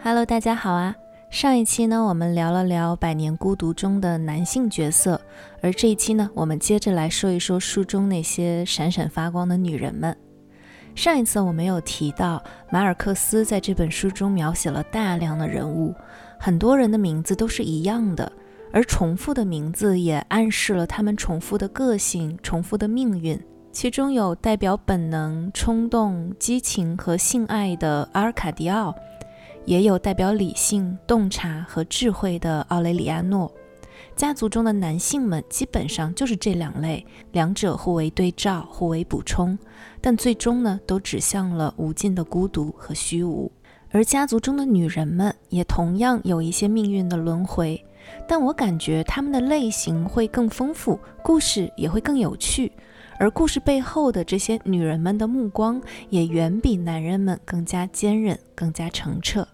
Hello，大家好啊！上一期呢，我们聊了聊《百年孤独》中的男性角色，而这一期呢，我们接着来说一说书中那些闪闪发光的女人们。上一次我们有提到，马尔克斯在这本书中描写了大量的人物，很多人的名字都是一样的，而重复的名字也暗示了他们重复的个性、重复的命运。其中有代表本能、冲动、激情和性爱的阿尔卡迪奥。也有代表理性、洞察和智慧的奥雷里亚诺。家族中的男性们基本上就是这两类，两者互为对照、互为补充，但最终呢，都指向了无尽的孤独和虚无。而家族中的女人们也同样有一些命运的轮回，但我感觉她们的类型会更丰富，故事也会更有趣。而故事背后的这些女人们的目光，也远比男人们更加坚韧、更加澄澈。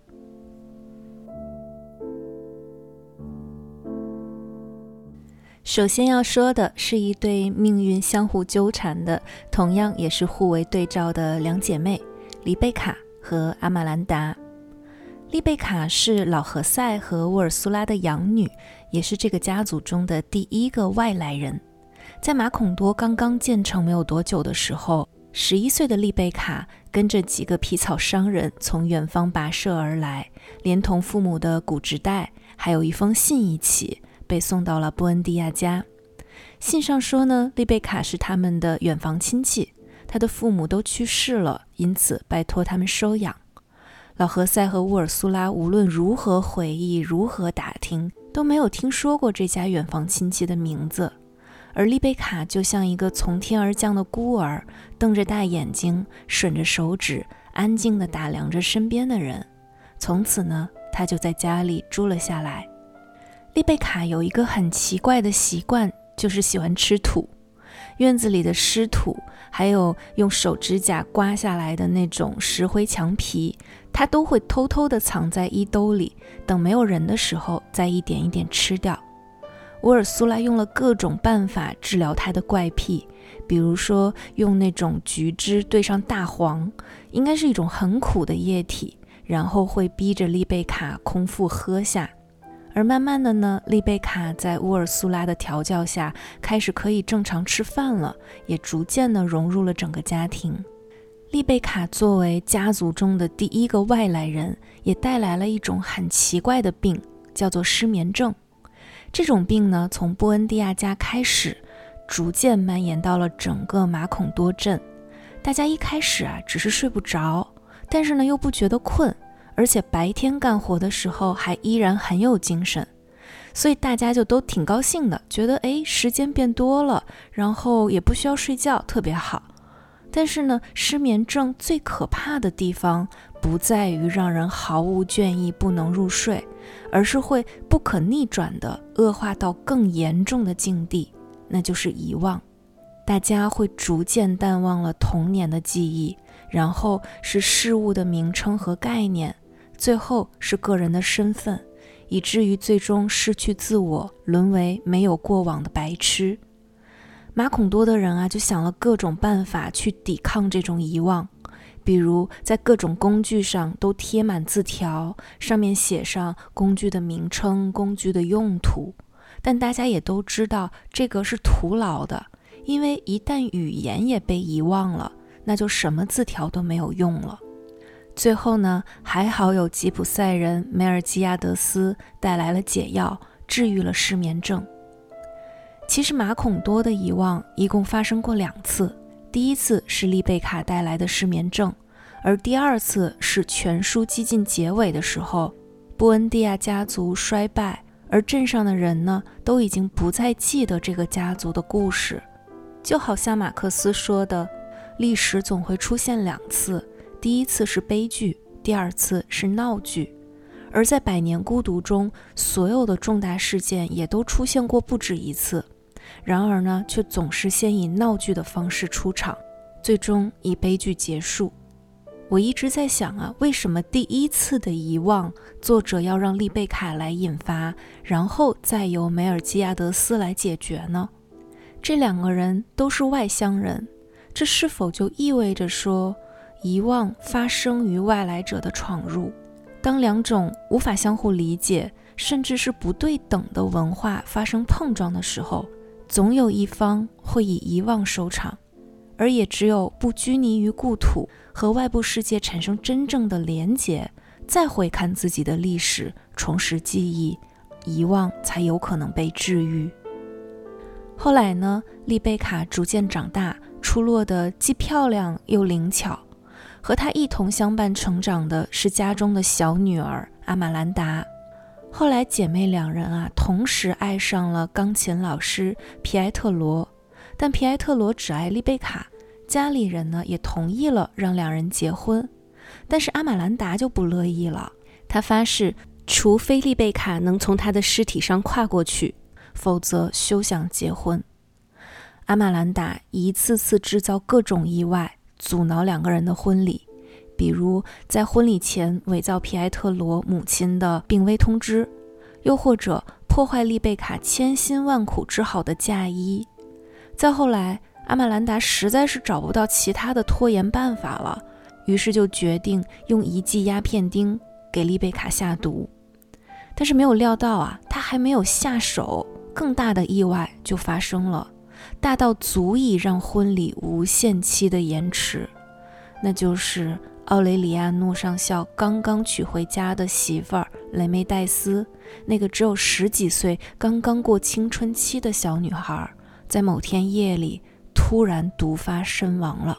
首先要说的是一对命运相互纠缠的，同样也是互为对照的两姐妹——丽贝卡和阿玛兰达。丽贝卡是老何塞和沃尔苏拉的养女，也是这个家族中的第一个外来人。在马孔多刚刚建成没有多久的时候，十一岁的丽贝卡跟着几个皮草商人从远方跋涉而来，连同父母的骨殖袋还有一封信一起。被送到了布恩迪亚家。信上说呢，丽贝卡是他们的远房亲戚，他的父母都去世了，因此拜托他们收养。老何塞和乌尔苏拉无论如何回忆，如何打听，都没有听说过这家远房亲戚的名字。而丽贝卡就像一个从天而降的孤儿，瞪着大眼睛，吮着手指，安静地打量着身边的人。从此呢，他就在家里住了下来。丽贝卡有一个很奇怪的习惯，就是喜欢吃土。院子里的湿土，还有用手指甲刮下来的那种石灰墙皮，她都会偷偷地藏在衣兜里，等没有人的时候再一点一点吃掉。乌尔苏拉用了各种办法治疗她的怪癖，比如说用那种橘汁兑上大黄，应该是一种很苦的液体，然后会逼着丽贝卡空腹喝下。而慢慢的呢，丽贝卡在乌尔苏拉的调教下，开始可以正常吃饭了，也逐渐的融入了整个家庭。丽贝卡作为家族中的第一个外来人，也带来了一种很奇怪的病，叫做失眠症。这种病呢，从布恩迪亚家开始，逐渐蔓延到了整个马孔多镇。大家一开始啊，只是睡不着，但是呢，又不觉得困。而且白天干活的时候还依然很有精神，所以大家就都挺高兴的，觉得哎时间变多了，然后也不需要睡觉，特别好。但是呢，失眠症最可怕的地方不在于让人毫无倦意、不能入睡，而是会不可逆转的恶化到更严重的境地，那就是遗忘。大家会逐渐淡忘了童年的记忆，然后是事物的名称和概念。最后是个人的身份，以至于最终失去自我，沦为没有过往的白痴。马孔多的人啊，就想了各种办法去抵抗这种遗忘，比如在各种工具上都贴满字条，上面写上工具的名称、工具的用途。但大家也都知道，这个是徒劳的，因为一旦语言也被遗忘了，那就什么字条都没有用了。最后呢，还好有吉普赛人梅尔基亚德斯带来了解药，治愈了失眠症。其实马孔多的遗忘一共发生过两次，第一次是丽贝卡带来的失眠症，而第二次是全书接近结尾的时候，布恩迪亚家族衰败，而镇上的人呢都已经不再记得这个家族的故事，就好像马克思说的，历史总会出现两次。第一次是悲剧，第二次是闹剧，而在《百年孤独》中，所有的重大事件也都出现过不止一次，然而呢，却总是先以闹剧的方式出场，最终以悲剧结束。我一直在想啊，为什么第一次的遗忘，作者要让丽贝卡来引发，然后再由梅尔基亚德斯来解决呢？这两个人都是外乡人，这是否就意味着说，遗忘发生于外来者的闯入？当两种无法相互理解，甚至是不对等的文化发生碰撞的时候，总有一方会以遗忘收场，而也只有不拘泥于故土。和外部世界产生真正的连结，再回看自己的历史，重拾记忆，遗忘才有可能被治愈。后来呢，丽贝卡逐渐长大，出落得既漂亮又灵巧。和她一同相伴成长的是家中的小女儿阿玛兰达。后来姐妹两人啊，同时爱上了钢琴老师皮埃特罗，但皮埃特罗只爱丽贝卡。家里人呢也同意了让两人结婚，但是阿玛兰达就不乐意了。他发誓，除非丽贝卡能从他的尸体上跨过去，否则休想结婚。阿玛兰达一次次制造各种意外，阻挠两个人的婚礼，比如在婚礼前伪造皮埃特罗母亲的病危通知，又或者破坏丽贝卡千辛万苦织好的嫁衣。再后来。阿玛兰达实在是找不到其他的拖延办法了，于是就决定用一剂鸦片钉给丽贝卡下毒。但是没有料到啊，他还没有下手，更大的意外就发生了，大到足以让婚礼无限期的延迟。那就是奥雷里亚诺上校刚刚娶回家的媳妇儿雷梅黛丝，那个只有十几岁、刚刚过青春期的小女孩，在某天夜里。突然毒发身亡了。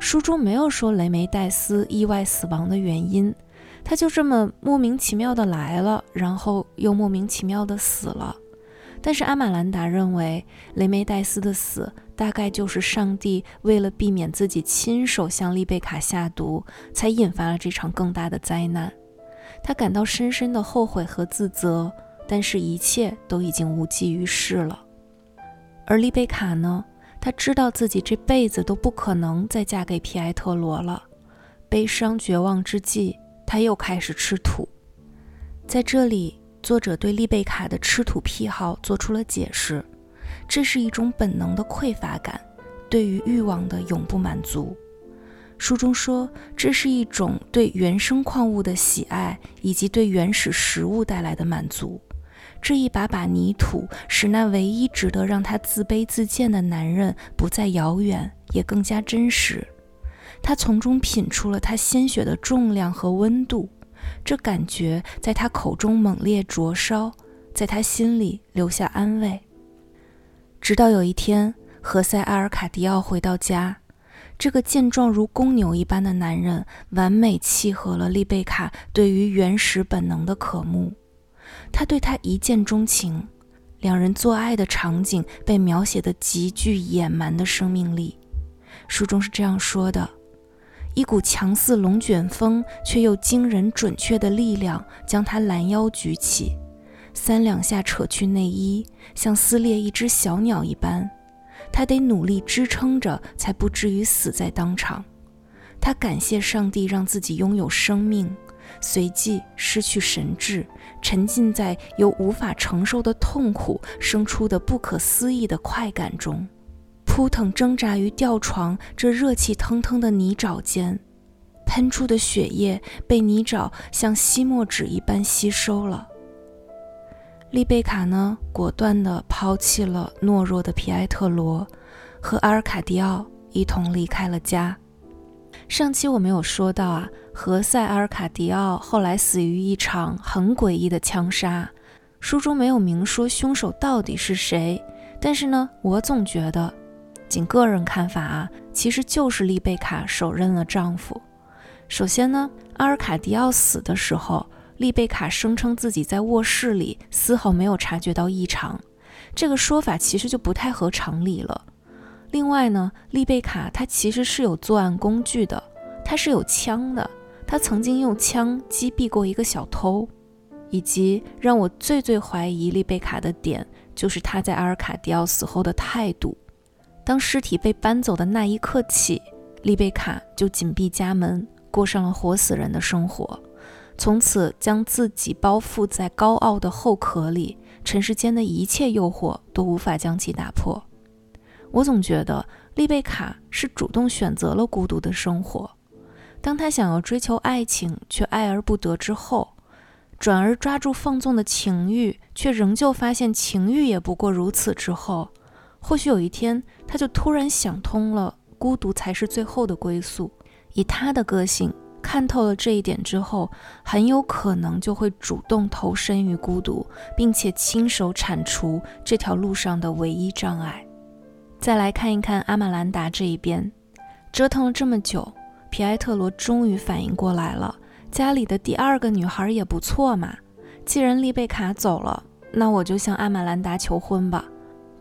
书中没有说雷梅黛丝意外死亡的原因，她就这么莫名其妙的来了，然后又莫名其妙的死了。但是阿玛兰达认为，雷梅黛斯的死大概就是上帝为了避免自己亲手向丽贝卡下毒，才引发了这场更大的灾难。他感到深深的后悔和自责，但是一切都已经无济于事了。而丽贝卡呢？她知道自己这辈子都不可能再嫁给皮埃特罗了。悲伤绝望之际，她又开始吃土。在这里，作者对丽贝卡的吃土癖好做出了解释：这是一种本能的匮乏感，对于欲望的永不满足。书中说，这是一种对原生矿物的喜爱，以及对原始食物带来的满足。这一把把泥土，使那唯一值得让他自卑自贱的男人不再遥远，也更加真实。他从中品出了他鲜血的重量和温度，这感觉在他口中猛烈灼烧，在他心里留下安慰。直到有一天，何塞·阿尔卡迪奥回到家，这个健壮如公牛一般的男人，完美契合了丽贝卡对于原始本能的渴慕。他对她一见钟情，两人做爱的场景被描写的极具野蛮的生命力。书中是这样说的：一股强似龙卷风却又惊人准确的力量将他拦腰举起，三两下扯去内衣，像撕裂一只小鸟一般。他得努力支撑着，才不至于死在当场。他感谢上帝让自己拥有生命。随即失去神智，沉浸在由无法承受的痛苦生出的不可思议的快感中，扑腾挣扎于吊床这热气腾腾的泥沼间，喷出的血液被泥沼像吸墨纸一般吸收了。丽贝卡呢，果断地抛弃了懦弱的皮埃特罗，和阿尔卡迪奥一同离开了家。上期我没有说到啊。何塞·阿尔卡迪奥后来死于一场很诡异的枪杀，书中没有明说凶手到底是谁，但是呢，我总觉得，仅个人看法啊，其实就是丽贝卡手刃了丈夫。首先呢，阿尔卡迪奥死的时候，丽贝卡声称自己在卧室里丝毫没有察觉到异常，这个说法其实就不太合常理了。另外呢，丽贝卡她其实是有作案工具的，她是有枪的。他曾经用枪击毙过一个小偷，以及让我最最怀疑丽贝卡的点，就是他在阿尔卡迪奥死后的态度。当尸体被搬走的那一刻起，丽贝卡就紧闭家门，过上了活死人的生活，从此将自己包覆在高傲的后壳里，尘世间的一切诱惑都无法将其打破。我总觉得丽贝卡是主动选择了孤独的生活。当她想要追求爱情却爱而不得之后，转而抓住放纵的情欲，却仍旧发现情欲也不过如此之后，或许有一天，他就突然想通了，孤独才是最后的归宿。以他的个性，看透了这一点之后，很有可能就会主动投身于孤独，并且亲手铲除这条路上的唯一障碍。再来看一看阿玛兰达这一边，折腾了这么久，皮埃特罗终于反应过来了，家里的第二个女孩也不错嘛。既然丽贝卡走了，那我就向阿玛兰达求婚吧。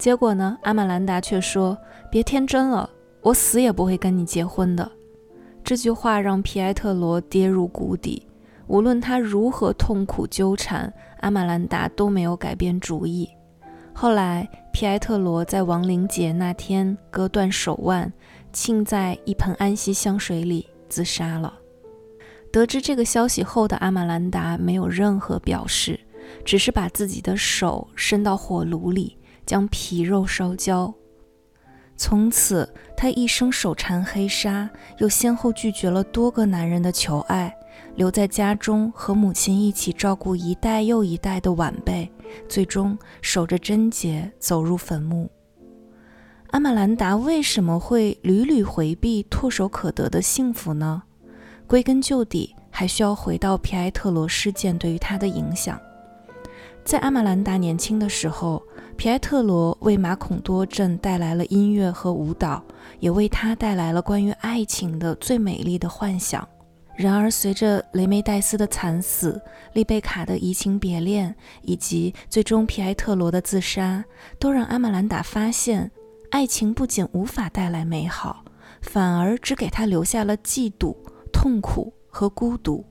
结果呢，阿玛兰达却说：“别天真了，我死也不会跟你结婚的。”这句话让皮埃特罗跌入谷底。无论他如何痛苦纠缠，阿玛兰达都没有改变主意。后来，皮埃特罗在亡灵节那天割断手腕，浸在一盆安息香水里自杀了。得知这个消息后的阿玛兰达没有任何表示，只是把自己的手伸到火炉里，将皮肉烧焦。从此，他一生手缠黑纱，又先后拒绝了多个男人的求爱。留在家中和母亲一起照顾一代又一代的晚辈，最终守着贞洁走入坟墓。阿玛兰达为什么会屡屡回避唾手可得的幸福呢？归根究底，还需要回到皮埃特罗事件对于他的影响。在阿玛兰达年轻的时候，皮埃特罗为马孔多镇带来了音乐和舞蹈，也为他带来了关于爱情的最美丽的幻想。然而，随着雷梅黛斯的惨死、丽贝卡的移情别恋，以及最终皮埃特罗的自杀，都让阿玛兰达发现，爱情不仅无法带来美好，反而只给他留下了嫉妒、痛苦和孤独。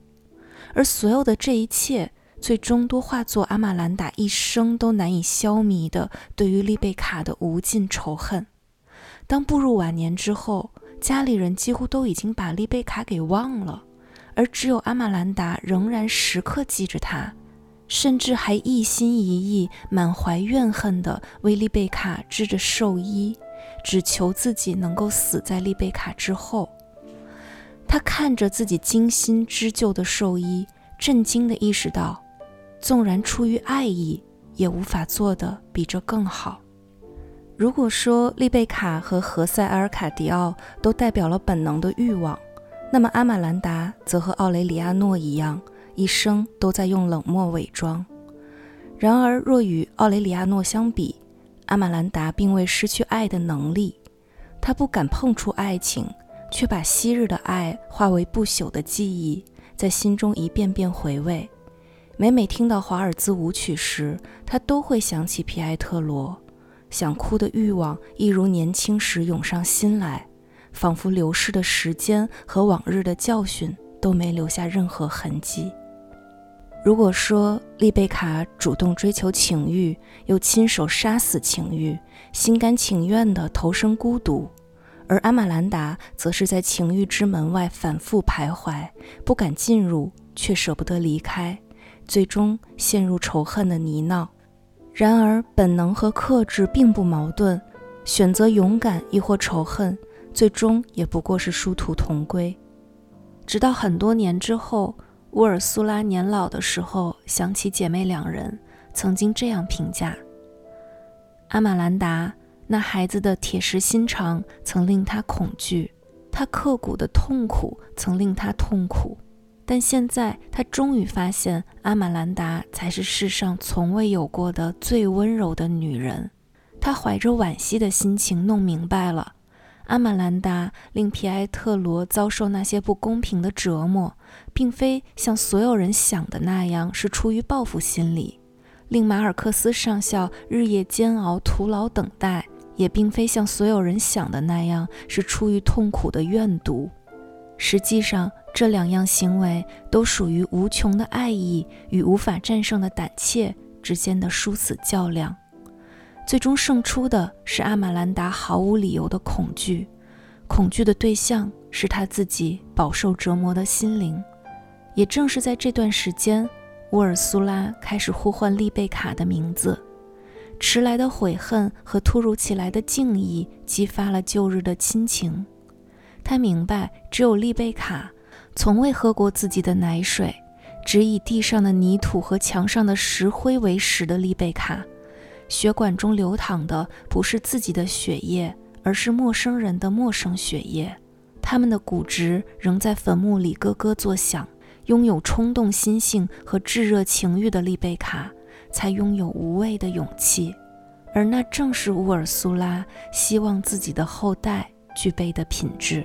而所有的这一切，最终都化作阿玛兰达一生都难以消弭的对于丽贝卡的无尽仇恨。当步入晚年之后，家里人几乎都已经把丽贝卡给忘了。而只有阿玛兰达仍然时刻记着她，甚至还一心一意、满怀怨恨地为丽贝卡织着寿衣，只求自己能够死在丽贝卡之后。他看着自己精心织就的寿衣，震惊地意识到，纵然出于爱意，也无法做得比这更好。如果说丽贝卡和何塞·阿尔卡迪奥都代表了本能的欲望，那么阿玛兰达则和奥雷里亚诺一样，一生都在用冷漠伪装。然而，若与奥雷里亚诺相比，阿玛兰达并未失去爱的能力。他不敢碰触爱情，却把昔日的爱化为不朽的记忆，在心中一遍遍回味。每每听到华尔兹舞曲时，他都会想起皮埃特罗，想哭的欲望一如年轻时涌上心来。仿佛流逝的时间和往日的教训都没留下任何痕迹。如果说丽贝卡主动追求情欲，又亲手杀死情欲，心甘情愿地投身孤独，而阿玛兰达则是在情欲之门外反复徘徊，不敢进入，却舍不得离开，最终陷入仇恨的泥淖。然而，本能和克制并不矛盾，选择勇敢亦或仇恨。最终也不过是殊途同归。直到很多年之后，乌尔苏拉年老的时候，想起姐妹两人曾经这样评价：阿玛兰达那孩子的铁石心肠曾令他恐惧，他刻骨的痛苦曾令他痛苦，但现在他终于发现，阿玛兰达才是世上从未有过的最温柔的女人。他怀着惋惜的心情弄明白了。阿玛兰达令皮埃特罗遭受那些不公平的折磨，并非像所有人想的那样是出于报复心理；令马尔克斯上校日夜煎熬、徒劳等待，也并非像所有人想的那样是出于痛苦的怨毒。实际上，这两样行为都属于无穷的爱意与无法战胜的胆怯之间的殊死较量。最终胜出的是阿玛兰达毫无理由的恐惧，恐惧的对象是他自己饱受折磨的心灵。也正是在这段时间，乌尔苏拉开始呼唤丽贝卡的名字。迟来的悔恨和突如其来的敬意激发了旧日的亲情。他明白，只有丽贝卡，从未喝过自己的奶水，只以地上的泥土和墙上的石灰为食的丽贝卡，血管中流淌的不是自己的血液，而是陌生人的陌生血液。他们的骨质仍在坟墓里咯咯作响。拥有冲动心性和炙热情欲的丽贝卡，才拥有无畏的勇气，而那正是乌尔苏拉希望自己的后代具备的品质。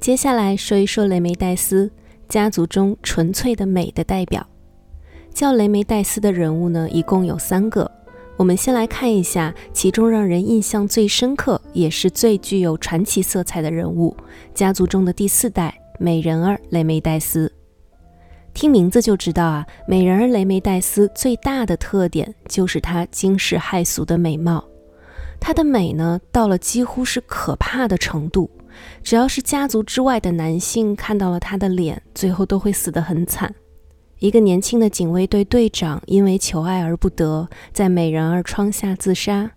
接下来说一说雷梅黛丝家族中纯粹的美的代表，叫雷梅黛丝的人物呢，一共有三个。我们先来看一下其中让人印象最深刻，也是最具有传奇色彩的人物——家族中的第四代美人儿雷梅黛丝。听名字就知道啊，美人儿雷梅黛丝最大的特点就是她惊世骇俗的美貌。她的美呢，到了几乎是可怕的程度，只要是家族之外的男性看到了她的脸，最后都会死得很惨。一个年轻的警卫队队长因为求爱而不得，在美人儿窗下自杀。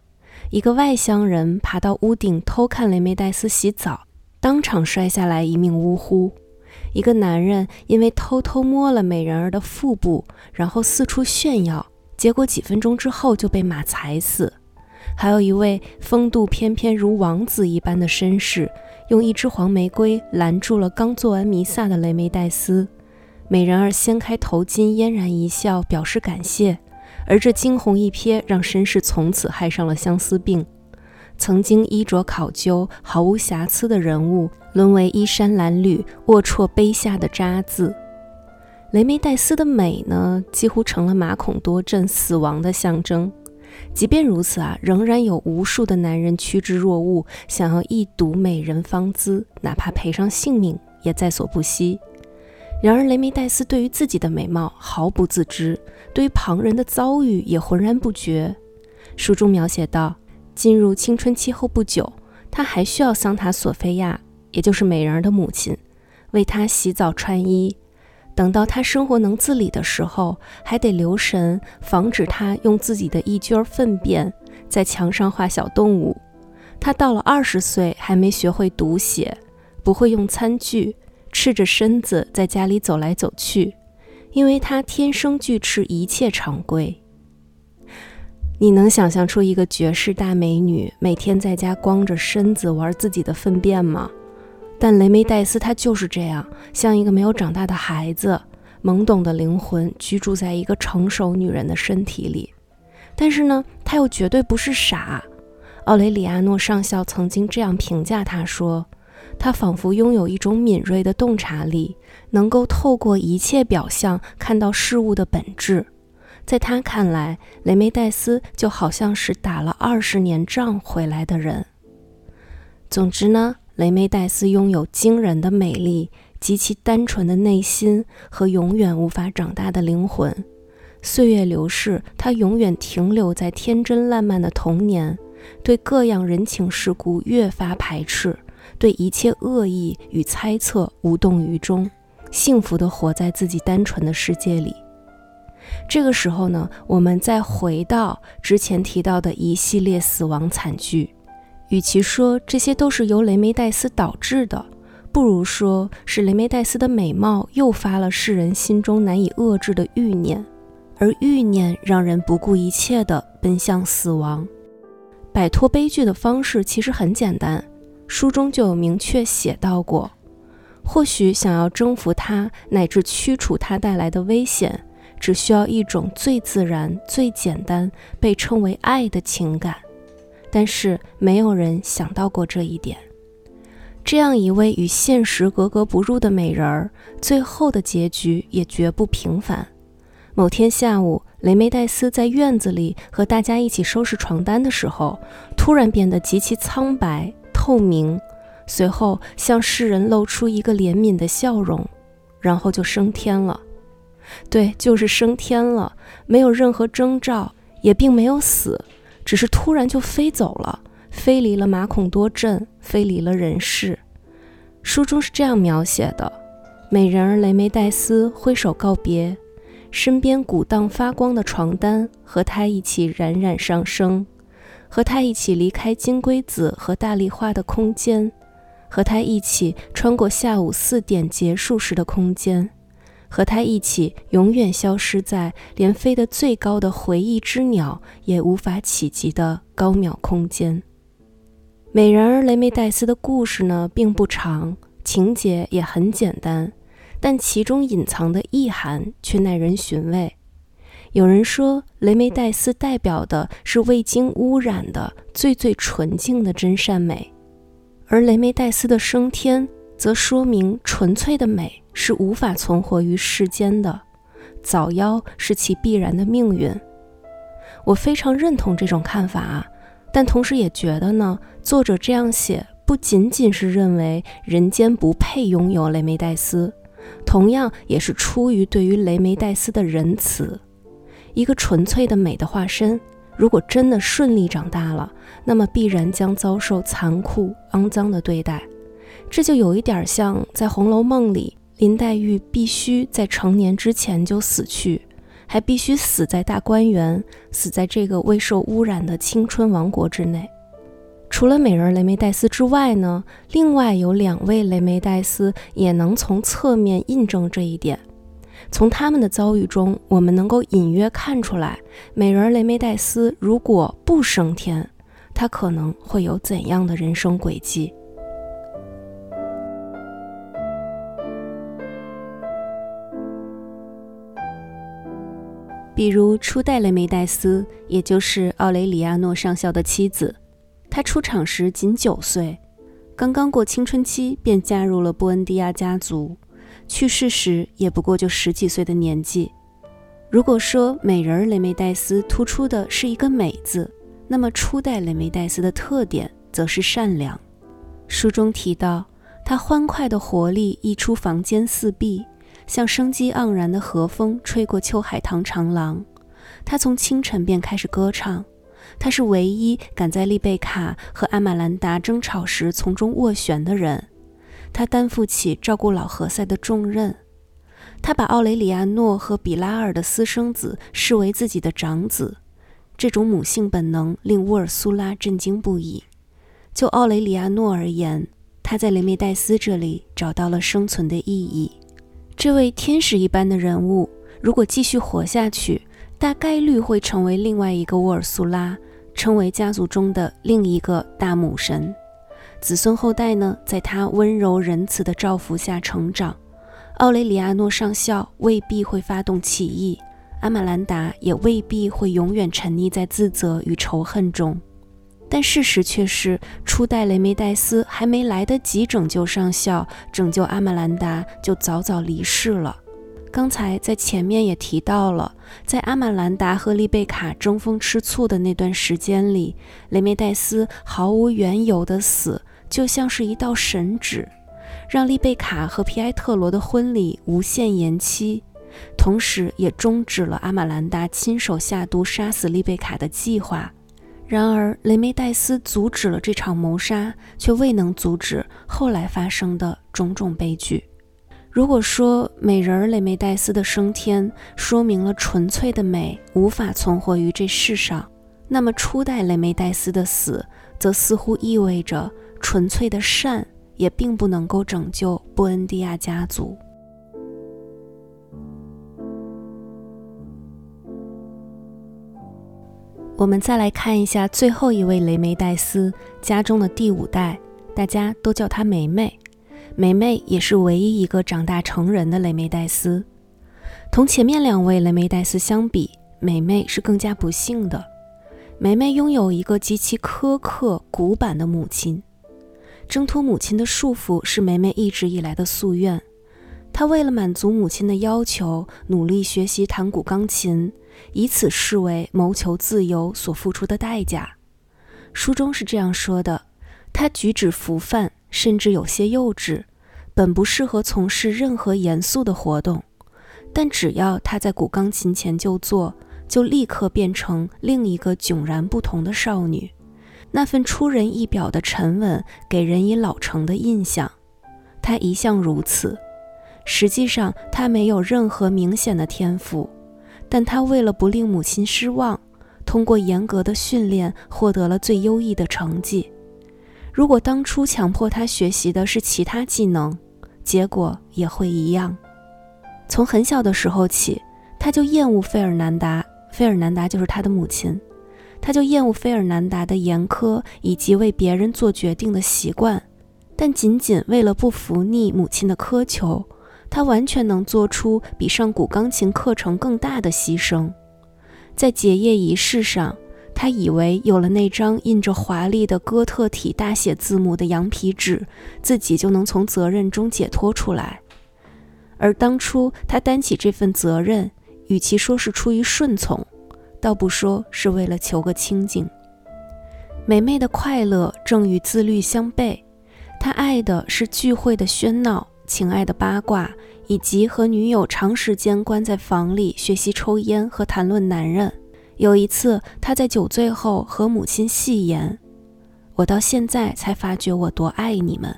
一个外乡人爬到屋顶偷看雷梅戴斯洗澡，当场摔下来一命呜呼。一个男人因为偷偷摸了美人儿的腹部，然后四处炫耀，结果几分钟之后就被马踩死。还有一位风度翩翩如王子一般的绅士，用一支黄玫瑰拦住了刚做完弥撒的雷梅黛丝。美人儿掀开头巾，嫣然一笑，表示感谢。而这惊鸿一瞥，让绅士从此害上了相思病。曾经衣着考究、毫无瑕疵的人物，沦为衣衫褴褛、龌龊卑下的渣滓。雷梅黛丝的美呢，几乎成了马孔多镇死亡的象征。即便如此啊，仍然有无数的男人趋之若鹜，想要一睹美人芳姿，哪怕赔上性命也在所不惜。然而，雷梅戴斯对于自己的美貌毫不自知，对于旁人的遭遇也浑然不觉。书中描写到，进入青春期后不久，他还需要桑塔索菲亚，也就是美人儿的母亲，为他洗澡穿衣。等到他生活能自理的时候，还得留神防止他用自己的一撅粪便在墙上画小动物。他到了二十岁，还没学会读写，不会用餐具。赤着身子在家里走来走去，因为他天生拒斥一切常规。你能想象出一个绝世大美女每天在家光着身子玩自己的粪便吗？但雷梅戴斯她就是这样，像一个没有长大的孩子，懵懂的灵魂居住在一个成熟女人的身体里。但是呢，她又绝对不是傻。奥雷里亚诺上校曾经这样评价她说。他仿佛拥有一种敏锐的洞察力，能够透过一切表象看到事物的本质。在他看来，雷梅戴斯就好像是打了二十年仗回来的人。总之呢，雷梅戴斯拥有惊人的美丽、极其单纯的内心和永远无法长大的灵魂。岁月流逝，她永远停留在天真烂漫的童年，对各样人情世故越发排斥。对一切恶意与猜测无动于衷，幸福地活在自己单纯的世界里。这个时候呢，我们再回到之前提到的一系列死亡惨剧，与其说这些都是由雷梅黛丝导致的，不如说是雷梅黛丝的美貌诱发了世人心中难以遏制的欲念，而欲念让人不顾一切地奔向死亡。摆脱悲剧的方式其实很简单。书中就有明确写到过，或许想要征服它乃至驱除它带来的危险，只需要一种最自然、最简单，被称为爱的情感。但是没有人想到过这一点。这样一位与现实格格不入的美人儿，最后的结局也绝不平凡。某天下午，雷梅戴斯在院子里和大家一起收拾床单的时候，突然变得极其苍白。透明，随后向世人露出一个怜悯的笑容，然后就升天了。对，就是升天了，没有任何征兆，也并没有死，只是突然就飞走了，飞离了马孔多镇，飞离了人世。书中是这样描写的：美人儿雷梅黛丝挥手告别，身边鼓荡发光的床单和她一起冉冉上升，和她一起离开金龟子和大丽花的空间，和她一起穿过下午四点结束时的空间。和他一起，永远消失在连飞得最高的回忆之鸟也无法企及的高渺空间。美人儿雷梅黛丝的故事呢，并不长，情节也很简单，但其中隐藏的意涵却耐人寻味。有人说，雷梅黛丝代表的是未经污染的最最纯净的真善美，而雷梅黛丝的升天。则说明纯粹的美是无法存活于世间的，早夭是其必然的命运。我非常认同这种看法啊，但同时也觉得呢，作者这样写不仅仅是认为人间不配拥有雷梅黛丝，同样也是出于对于雷梅黛丝的仁慈。一个纯粹的美的化身，如果真的顺利长大了，那么必然将遭受残酷肮脏的对待。这就有一点像在《红楼梦》里，林黛玉必须在成年之前就死去，还必须死在大观园，死在这个未受污染的青春王国之内。除了美人雷梅黛丝之外呢，另外有两位雷梅黛丝也能从侧面印证这一点。从他们的遭遇中，我们能够隐约看出来，美人雷梅黛丝如果不升天，她可能会有怎样的人生轨迹。比如初代雷梅黛丝，也就是奥雷里亚诺上校的妻子，她出场时仅九岁，刚刚过青春期便加入了布恩迪亚家族，去世时也不过就十几岁的年纪。如果说美人雷梅黛丝突出的是一个“美”字，那么初代雷梅黛丝的特点则是善良。书中提到，她欢快的活力溢出房间四壁。像生机盎然的和风吹过秋海棠长廊，他从清晨便开始歌唱。他是唯一敢在丽贝卡和阿玛兰达争吵时从中斡旋的人。他担负起照顾老何塞的重任。他把奥雷里亚诺和比拉尔的私生子视为自己的长子。这种母性本能令乌尔苏拉震惊不已。就奥雷里亚诺而言，他在雷梅黛丝这里找到了生存的意义。这位天使一般的人物，如果继续活下去，大概率会成为另外一个沃尔苏拉，成为家族中的另一个大母神。子孙后代呢，在他温柔仁慈的照拂下成长。奥雷里亚诺上校未必会发动起义，阿玛兰达也未必会永远沉溺在自责与仇恨中。但事实却是，初代雷梅黛丝还没来得及拯救上校、拯救阿玛兰达，就早早离世了。刚才在前面也提到了，在阿玛兰达和丽贝卡争风吃醋的那段时间里，雷梅黛丝毫无缘由的死，就像是一道神旨，让丽贝卡和皮埃特罗的婚礼无限延期，同时也终止了阿玛兰达亲手下毒杀死丽贝卡的计划。然而，雷梅黛丝阻止了这场谋杀，却未能阻止后来发生的种种悲剧。如果说美人雷梅黛丝的升天说明了纯粹的美无法存活于这世上，那么初代雷梅黛丝的死，则似乎意味着纯粹的善也并不能够拯救布恩迪亚家族。我们再来看一下最后一位雷梅黛丝家中的第五代，大家都叫她梅梅。梅梅也是唯一一个长大成人的雷梅黛丝。同前面两位雷梅黛丝相比，梅梅是更加不幸的。梅梅拥有一个极其苛刻、古板的母亲，挣脱母亲的束缚是梅梅一直以来的夙愿。她为了满足母亲的要求，努力学习弹古钢琴。以此视为谋求自由所付出的代价。书中是这样说的：他举止浮泛，甚至有些幼稚，本不适合从事任何严肃的活动。但只要他在古钢琴前就坐，就立刻变成另一个迥然不同的少女。那份出人意表的沉稳，给人以老成的印象。她一向如此。实际上，她没有任何明显的天赋，但他为了不令母亲失望，通过严格的训练获得了最优异的成绩。如果当初强迫她学习的是其他技能，结果也会一样。从很小的时候起，他就厌恶费尔南达，费尔南达就是他的母亲。他就厌恶费尔南达的严苛以及为别人做决定的习惯，但仅仅为了不服逆母亲的苛求，他完全能做出比上古钢琴课程更大的牺牲。在结业仪式上，他以为有了那张印着华丽的哥特体大写字母的羊皮纸，自己就能从责任中解脱出来。而当初他担起这份责任，与其说是出于顺从，倒不说是为了求个清静。梅梅的快乐正与自律相悖，她爱的是聚会的喧闹、情爱的八卦，以及和女友长时间关在房里学习抽烟和谈论男人。有一次，他在酒醉后和母亲戏言：“我到现在才发觉我多爱你们。”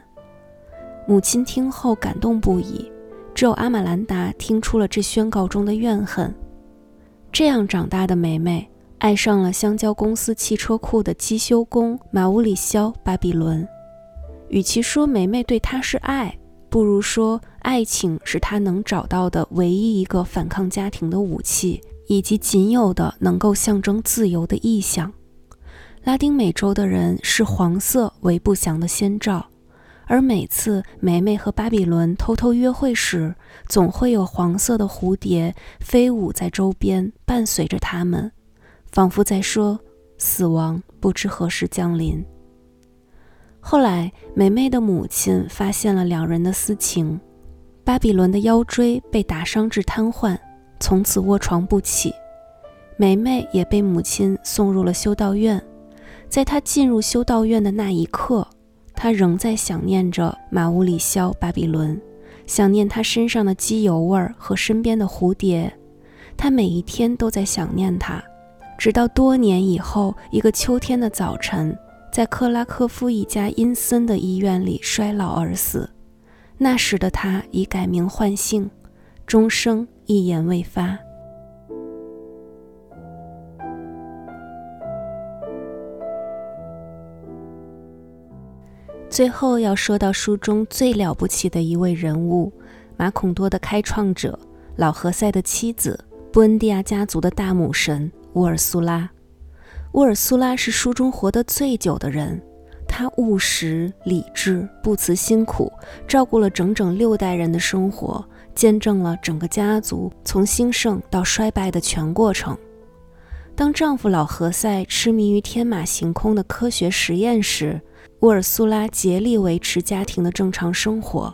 母亲听后感动不已，只有阿玛兰达听出了这宣告中的怨恨。这样长大的梅梅，爱上了香蕉公司汽车库的机修工马乌里肖·巴比伦。与其说梅梅对他是爱，不如说爱情是他能找到的唯一一个反抗家庭的武器，以及仅有的能够象征自由的意象。拉丁美洲的人视黄色为不祥的先兆。而每次梅梅和巴比伦偷偷约会时，总会有黄色的蝴蝶飞舞在周边，伴随着他们，仿佛在说：“死亡不知何时降临。”后来，梅梅的母亲发现了两人的私情，巴比伦的腰椎被打伤至瘫痪，从此卧床不起。梅梅也被母亲送入了修道院，在她进入修道院的那一刻。他仍在想念着马乌里肖·巴比伦，想念他身上的机油味儿和身边的蝴蝶。他每一天都在想念他，直到多年以后一个秋天的早晨，在克拉科夫一家阴森的医院里衰老而死。那时的他已改名换姓，终生一言未发。最后要说到书中最了不起的一位人物——马孔多的开创者老何塞的妻子，布恩迪亚家族的大母神乌尔苏拉。乌尔苏拉是书中活得最久的人，她务实、理智、不辞辛苦，照顾了整整六代人的生活，见证了整个家族从兴盛到衰败的全过程。当丈夫老何塞痴迷于天马行空的科学实验时，乌尔苏拉竭力维持家庭的正常生活，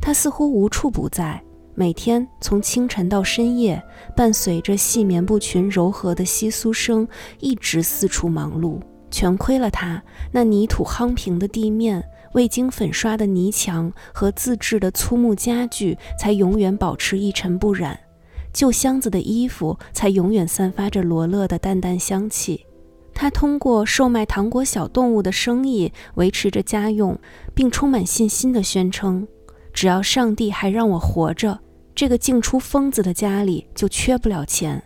她似乎无处不在，每天从清晨到深夜，伴随着细棉布群、柔和的窸窣声，一直四处忙碌。全亏了她那泥土夯平的地面、未经粉刷的泥墙和自制的粗木家具，才永远保持一尘不染；旧箱子的衣服才永远散发着罗勒的淡淡香气。他通过售卖糖果小动物的生意维持着家用，并充满信心地宣称：“只要上帝还让我活着，这个净出疯子的家里就缺不了钱。”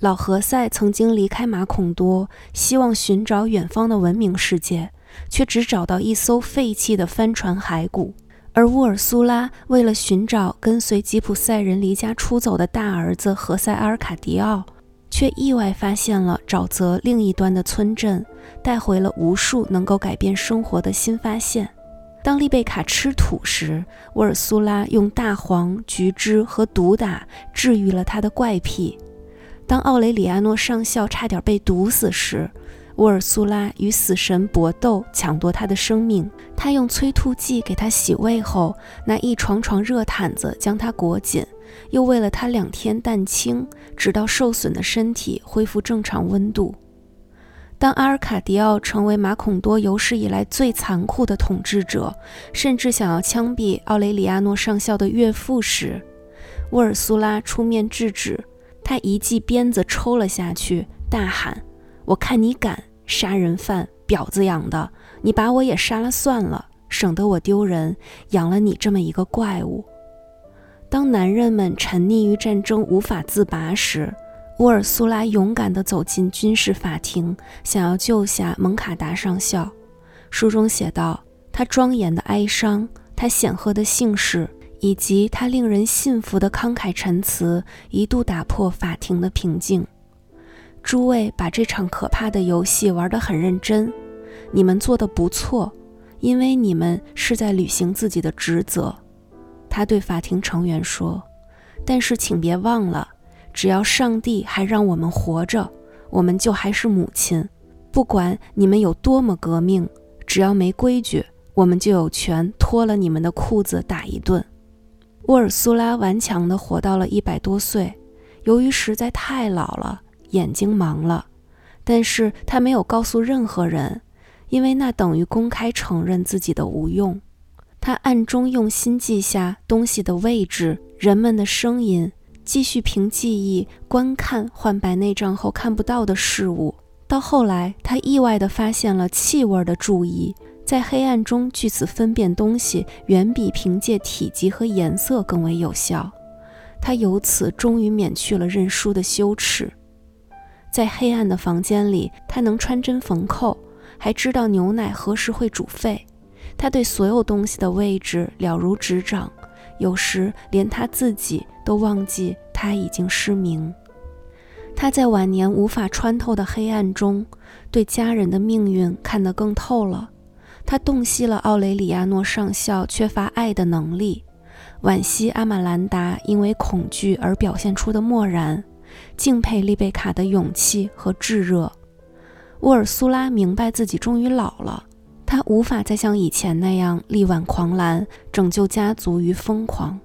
老何塞曾经离开马孔多，希望寻找远方的文明世界，却只找到一艘废弃的帆船骸骨。而乌尔苏拉为了寻找跟随吉普赛人离家出走的大儿子何塞阿尔卡迪奥。却意外发现了沼泽另一端的村镇，带回了无数能够改变生活的新发现。当丽贝卡吃土时，沃尔苏拉用大黄、橘汁和毒打治愈了他的怪癖；当奥雷里亚诺上校差点被毒死时，沃尔苏拉与死神搏斗，抢夺他的生命。他用催吐剂给他洗胃后，拿一床床热毯子将他裹紧。又喂了他两天蛋清，直到受损的身体恢复正常温度。当阿尔卡迪奥成为马孔多有史以来最残酷的统治者，甚至想要枪毙奥雷里亚诺上校的岳父时，沃尔苏拉出面制止。他一记鞭子抽了下去，大喊：“我看你敢！杀人犯，婊子养的！你把我也杀了算了，省得我丢人，养了你这么一个怪物。”当男人们沉溺于战争无法自拔时，乌尔苏拉勇敢地走进军事法庭，想要救下蒙卡达上校。书中写道：“他庄严的哀伤，他显赫的姓氏，以及他令人信服的慷慨陈词，一度打破法庭的平静。诸位把这场可怕的游戏玩得很认真，你们做得不错，因为你们是在履行自己的职责。”他对法庭成员说：“但是请别忘了。”只要上帝还让我们活着，我们就还是母亲。不管你们有多么革命，只要没规矩，我们就有权脱了你们的裤子打一顿。沃尔苏拉顽强地活到了一百多岁，由于实在太老了，眼睛盲了。但是他没有告诉任何人，因为那等于公开承认自己的无用。他暗中用心记下东西的位置、人们的声音。继续凭记忆观看换白内障后看不到的事物。到后来，他意外地发现了气味的注意，在黑暗中据此分辨东西，远比凭借体积和颜色更为有效。他由此终于免去了认输的羞耻。在黑暗的房间里，他能穿针缝扣，还知道牛奶何时会煮沸。他对所有东西的位置了如指掌。有时连他自己都忘记他已经失明。他在晚年无法穿透的黑暗中，对家人的命运看得更透了。他洞悉了奥雷里亚诺上校缺乏爱的能力，惋惜阿玛兰达因为恐惧而表现出的漠然，敬佩丽贝卡的勇气和炙热。沃尔苏拉明白自己终于老了。他无法再像以前那样力挽狂澜，拯救家族于疯狂。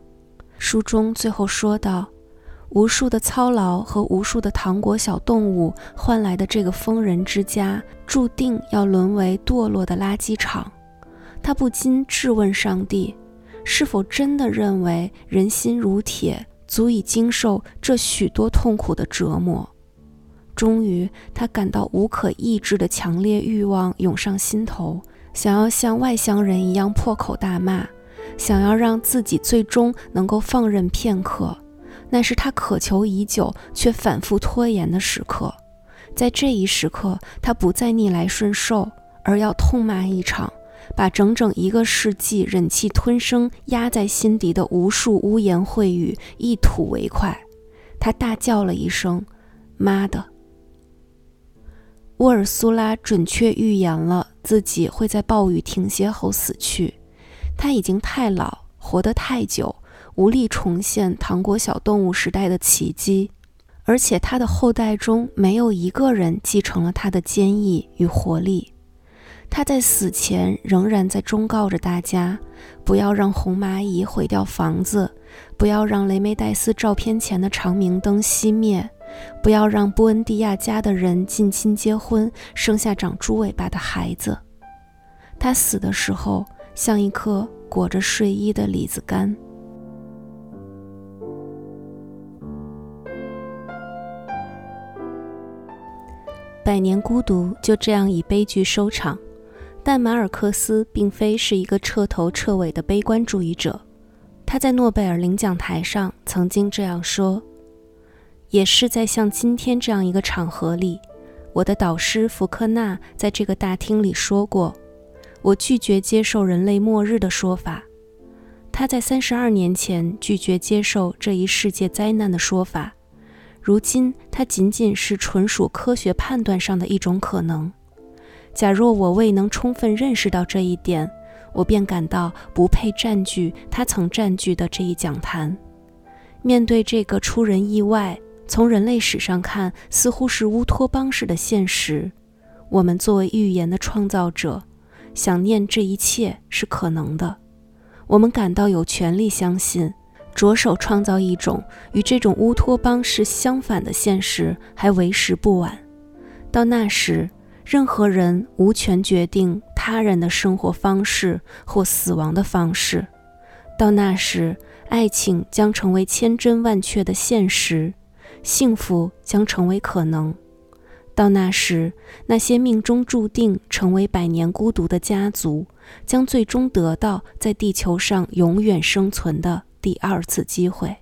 书中最后说道：“无数的操劳和无数的糖果小动物换来的这个疯人之家，注定要沦为堕落的垃圾场。”他不禁质问上帝：是否真的认为人心如铁，足以经受这许多痛苦的折磨？终于，他感到无可抑制的强烈欲望涌上心头。想要像外乡人一样破口大骂，想要让自己最终能够放任片刻，那是他渴求已久却反复拖延的时刻。在这一时刻，他不再逆来顺受，而要痛骂一场，把整整一个世纪忍气吞声压在心底的无数污言秽语一吐为快。他大叫了一声：“妈的！”沃尔苏拉准确预言了自己会在暴雨停歇后死去。他已经太老，活得太久，无力重现糖果小动物时代的奇迹。而且他的后代中没有一个人继承了他的坚毅与活力。他在死前仍然在忠告着大家：不要让红蚂蚁毁掉房子，不要让雷梅戴斯照片前的长明灯熄灭。不要让布恩迪亚家的人近亲结婚，生下长猪尾巴的孩子。他死的时候像一颗裹着睡衣的李子干。百年孤独就这样以悲剧收场，但马尔克斯并非是一个彻头彻尾的悲观主义者。他在诺贝尔领奖台上曾经这样说。也是在像今天这样一个场合里，我的导师福克纳在这个大厅里说过：“我拒绝接受人类末日的说法。”他在三十二年前拒绝接受这一世界灾难的说法，如今它仅仅是纯属科学判断上的一种可能。假若我未能充分认识到这一点，我便感到不配占据他曾占据的这一讲坛。面对这个出人意外。从人类史上看，似乎是乌托邦式的现实。我们作为预言的创造者，想念这一切是可能的。我们感到有权利相信，着手创造一种与这种乌托邦式相反的现实还为时不晚。到那时，任何人无权决定他人的生活方式或死亡的方式。到那时，爱情将成为千真万确的现实。幸福将成为可能。到那时，那些命中注定成为百年孤独的家族，将最终得到在地球上永远生存的第二次机会。